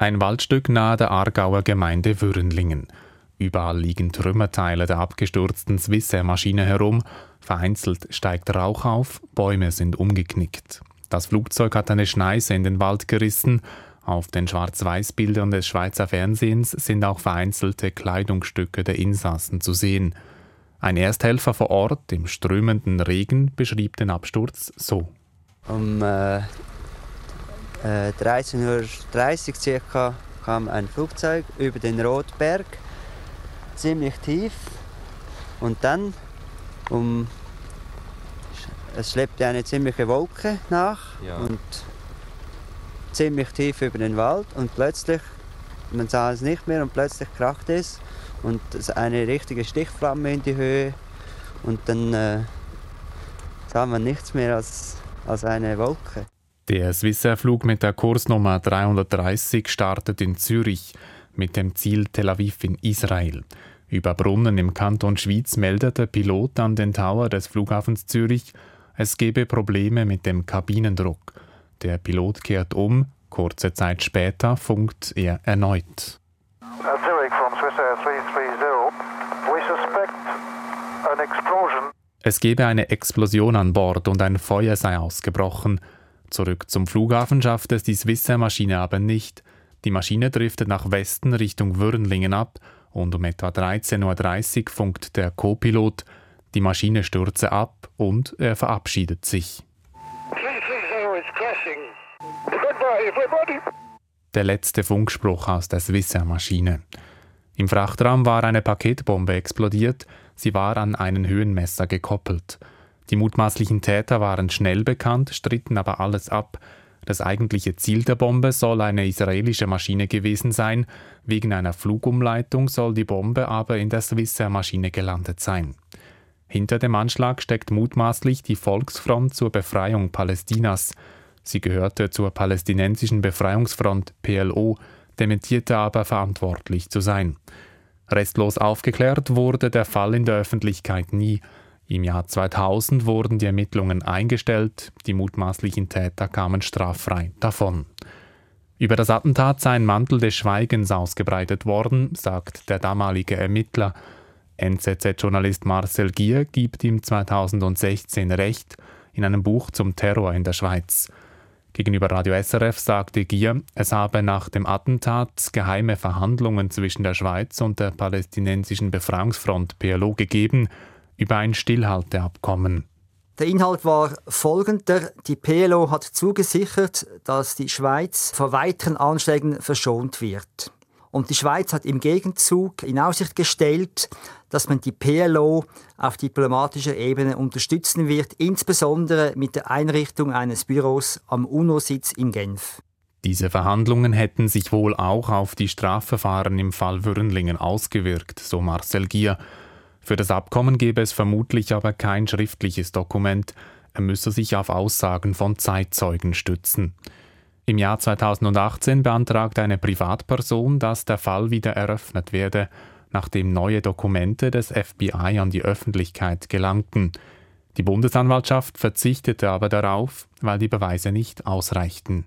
Ein Waldstück nahe der Aargauer Gemeinde Würenlingen. Überall liegen Trümmerteile der abgestürzten Swissair-Maschine herum, vereinzelt steigt Rauch auf, Bäume sind umgeknickt. Das Flugzeug hat eine Schneise in den Wald gerissen, auf den Schwarz-Weiß-Bildern des Schweizer Fernsehens sind auch vereinzelte Kleidungsstücke der Insassen zu sehen. Ein Ersthelfer vor Ort im strömenden Regen beschrieb den Absturz so. Um äh, 13.30 Uhr circa kam ein Flugzeug über den Rotberg, ziemlich tief. Und dann, um, es schleppte eine ziemliche Wolke nach ja. und ziemlich tief über den Wald. Und plötzlich, man sah es nicht mehr und plötzlich krachte es und eine richtige Stichflamme in die Höhe. Und dann äh, sah man nichts mehr als, als eine Wolke. Der Swissair-Flug mit der Kursnummer 330 startet in Zürich mit dem Ziel Tel Aviv in Israel. Über Brunnen im Kanton Schwyz meldet der Pilot an den Tower des Flughafens Zürich, es gebe Probleme mit dem Kabinendruck. Der Pilot kehrt um, kurze Zeit später funkt er erneut. Zurich from Swissair 330. We suspect an explosion. Es gebe eine Explosion an Bord und ein Feuer sei ausgebrochen. Zurück zum Flughafen schafft es die Swissair-Maschine aber nicht. Die Maschine driftet nach Westen Richtung Würnlingen ab und um etwa 13.30 Uhr funkt der Co-Pilot, die Maschine stürze ab und er verabschiedet sich. Der letzte Funkspruch aus der Swissair-Maschine. Im Frachtraum war eine Paketbombe explodiert, sie war an einen Höhenmesser gekoppelt. Die mutmaßlichen Täter waren schnell bekannt, stritten aber alles ab. Das eigentliche Ziel der Bombe soll eine israelische Maschine gewesen sein, wegen einer Flugumleitung soll die Bombe aber in der Swissair-Maschine gelandet sein. Hinter dem Anschlag steckt mutmaßlich die Volksfront zur Befreiung Palästinas. Sie gehörte zur palästinensischen Befreiungsfront PLO, dementierte aber verantwortlich zu sein. Restlos aufgeklärt wurde der Fall in der Öffentlichkeit nie. Im Jahr 2000 wurden die Ermittlungen eingestellt, die mutmaßlichen Täter kamen straffrei davon. Über das Attentat sei ein Mantel des Schweigens ausgebreitet worden, sagt der damalige Ermittler. NZZ-Journalist Marcel Gier gibt ihm 2016 Recht in einem Buch zum Terror in der Schweiz. Gegenüber Radio SRF sagte Gier, es habe nach dem Attentat geheime Verhandlungen zwischen der Schweiz und der palästinensischen Befreiungsfront PLO gegeben, über ein Stillhalteabkommen. Der Inhalt war folgender. Die PLO hat zugesichert, dass die Schweiz vor weiteren Anschlägen verschont wird. Und die Schweiz hat im Gegenzug in Aussicht gestellt, dass man die PLO auf diplomatischer Ebene unterstützen wird, insbesondere mit der Einrichtung eines Büros am UNO-Sitz in Genf. Diese Verhandlungen hätten sich wohl auch auf die Strafverfahren im Fall Würnlingen ausgewirkt, so Marcel Gier. Für das Abkommen gäbe es vermutlich aber kein schriftliches Dokument, er müsse sich auf Aussagen von Zeitzeugen stützen. Im Jahr 2018 beantragte eine Privatperson, dass der Fall wieder eröffnet werde, nachdem neue Dokumente des FBI an die Öffentlichkeit gelangten. Die Bundesanwaltschaft verzichtete aber darauf, weil die Beweise nicht ausreichten.